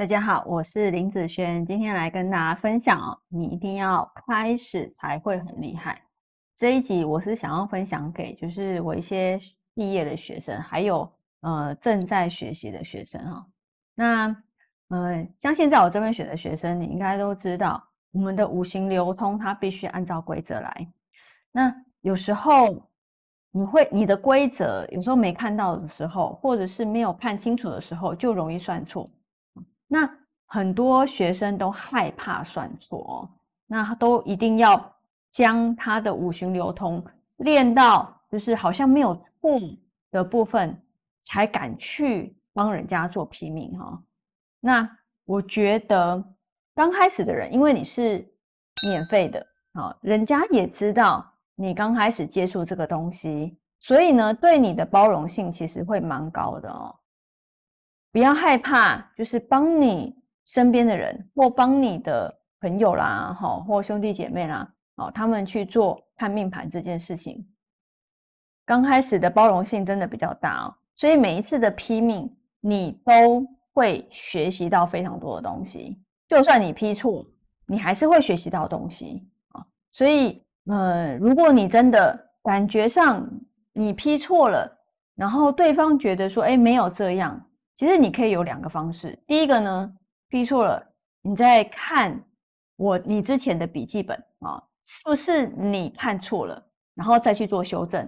大家好，我是林子轩，今天来跟大家分享哦，你一定要开始才会很厉害。这一集我是想要分享给就是我一些毕业的学生，还有呃正在学习的学生哈。那呃，像现在我这边选的学生，你应该都知道，我们的五行流通它必须按照规则来。那有时候你会你的规则有时候没看到的时候，或者是没有看清楚的时候，就容易算错。那很多学生都害怕算错，那都一定要将他的五行流通练到，就是好像没有错的部分，才敢去帮人家做批命哈。那我觉得刚开始的人，因为你是免费的啊，人家也知道你刚开始接触这个东西，所以呢，对你的包容性其实会蛮高的哦。不要害怕，就是帮你身边的人，或帮你的朋友啦，哈，或兄弟姐妹啦，哦，他们去做看命盘这件事情。刚开始的包容性真的比较大哦，所以每一次的批命，你都会学习到非常多的东西。就算你批错，你还是会学习到东西啊。所以，呃，如果你真的感觉上你批错了，然后对方觉得说，哎，没有这样。其实你可以有两个方式，第一个呢，批错了，你再看我你之前的笔记本啊，是不是你看错了，然后再去做修正。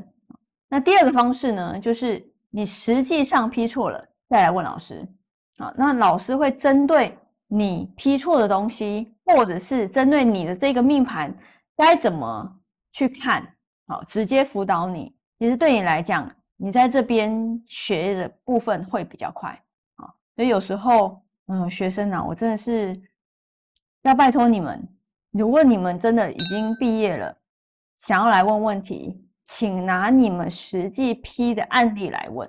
那第二个方式呢，就是你实际上批错了，再来问老师啊，那老师会针对你批错的东西，或者是针对你的这个命盘该怎么去看，好，直接辅导你。其实对你来讲。你在这边学的部分会比较快啊，所以有时候，嗯，学生啊，我真的是要拜托你们，如果你们真的已经毕业了，想要来问问题，请拿你们实际批的案例来问。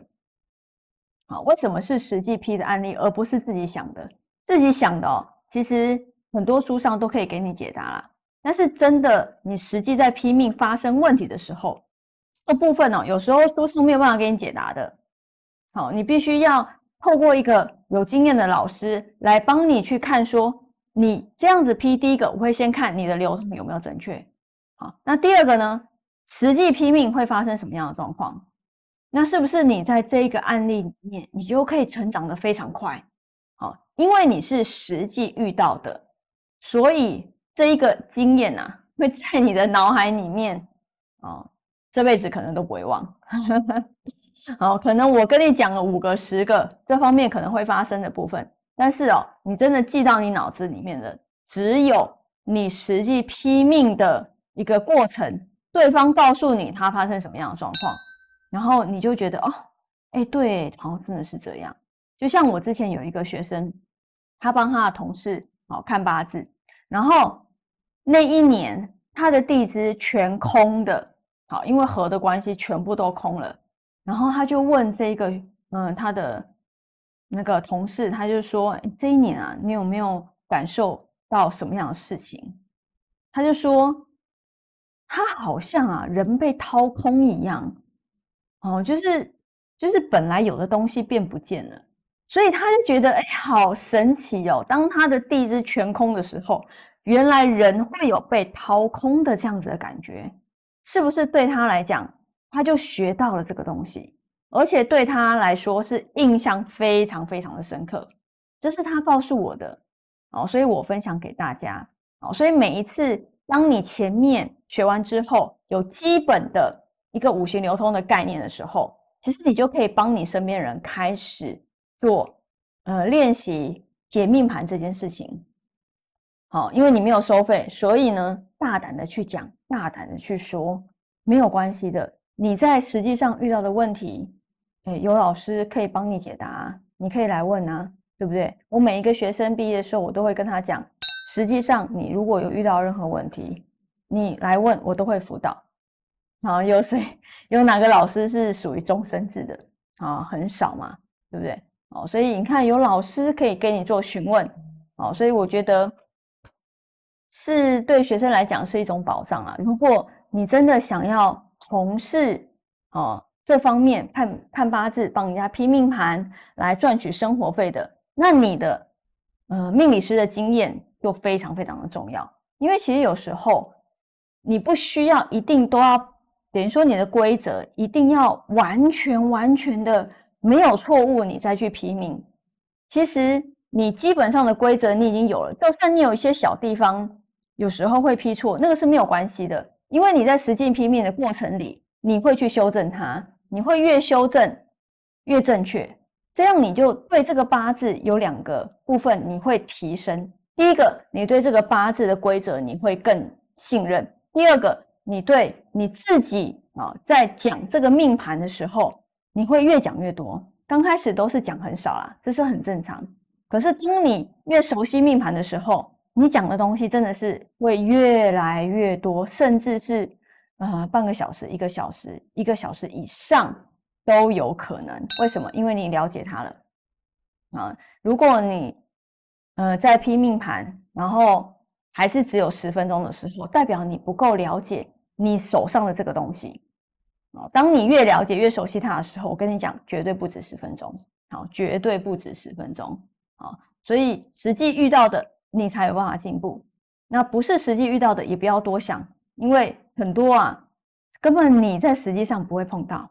好，为什么是实际批的案例，而不是自己想的？自己想的哦，其实很多书上都可以给你解答啦。但是真的，你实际在拼命发生问题的时候。这部分哦，有时候书上没有办法给你解答的，好，你必须要透过一个有经验的老师来帮你去看，说你这样子批，第一个我会先看你的流程有没有准确，好，那第二个呢，实际批命会发生什么样的状况？那是不是你在这一个案例里面，你就可以成长的非常快？好，因为你是实际遇到的，所以这一个经验呐，会在你的脑海里面，哦。这辈子可能都不会忘，好，可能我跟你讲了五个、十个这方面可能会发生的部分，但是哦，你真的记到你脑子里面的，只有你实际拼命的一个过程，对方告诉你他发生什么样的状况，然后你就觉得哦，哎，对，好像真的是这样。就像我之前有一个学生，他帮他的同事哦看八字，然后那一年他的地支全空的。好，因为河的关系，全部都空了。然后他就问这个，嗯，他的那个同事，他就说：“这一年啊，你有没有感受到什么样的事情？”他就说：“他好像啊，人被掏空一样，哦，就是就是本来有的东西变不见了。所以他就觉得，哎，好神奇哦！当他的地支全空的时候，原来人会有被掏空的这样子的感觉。”是不是对他来讲，他就学到了这个东西，而且对他来说是印象非常非常的深刻。这是他告诉我的哦，所以我分享给大家哦。所以每一次当你前面学完之后，有基本的一个五行流通的概念的时候，其实你就可以帮你身边人开始做呃练习解命盘这件事情。好，因为你没有收费，所以呢，大胆的去讲，大胆的去说，没有关系的。你在实际上遇到的问题，哎，有老师可以帮你解答，你可以来问啊，对不对？我每一个学生毕业的时候，我都会跟他讲，实际上你如果有遇到任何问题，你来问我都会辅导。啊，有谁有哪个老师是属于终身制的啊？很少嘛，对不对？哦，所以你看有老师可以给你做询问，哦，所以我觉得。是对学生来讲是一种保障啊！如果你真的想要从事哦这方面判判八字、帮人家批命盘来赚取生活费的，那你的呃命理师的经验就非常非常的重要，因为其实有时候你不需要一定都要等于说你的规则一定要完全完全的没有错误，你再去批命。其实你基本上的规则你已经有了，就算你有一些小地方有时候会批错，那个是没有关系的，因为你在实际批命的过程里，你会去修正它，你会越修正越正确。这样你就对这个八字有两个部分你会提升。第一个，你对这个八字的规则你会更信任；第二个，你对你自己啊，在讲这个命盘的时候，你会越讲越多。刚开始都是讲很少啦，这是很正常。可是当你越熟悉命盘的时候，你讲的东西真的是会越来越多，甚至是呃半个小时、一个小时、一个小时以上。都有可能，为什么？因为你了解它了啊！如果你呃在拼命盘，然后还是只有十分钟的时候，代表你不够了解你手上的这个东西啊。当你越了解、越熟悉它的时候，我跟你讲，绝对不止十分钟，好，绝对不止十分钟啊！所以实际遇到的，你才有办法进步。那不是实际遇到的，也不要多想，因为很多啊，根本你在实际上不会碰到。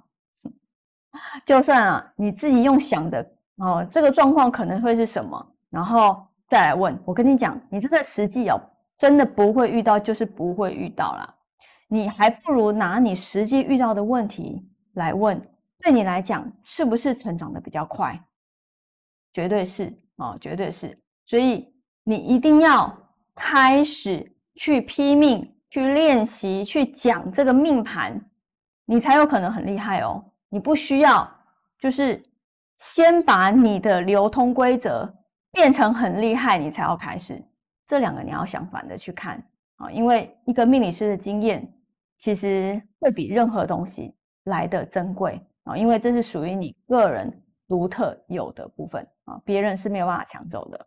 就算啊，你自己用想的哦，这个状况可能会是什么，然后再来问我跟你讲，你真的实际哦，真的不会遇到，就是不会遇到啦。你还不如拿你实际遇到的问题来问，对你来讲是不是成长的比较快？绝对是哦，绝对是。所以你一定要开始去拼命去练习去讲这个命盘，你才有可能很厉害哦。你不需要，就是先把你的流通规则变成很厉害，你才要开始。这两个你要相反的去看啊，因为一个命理师的经验其实会比任何东西来的珍贵啊，因为这是属于你个人独特有的部分啊，别人是没有办法抢走的。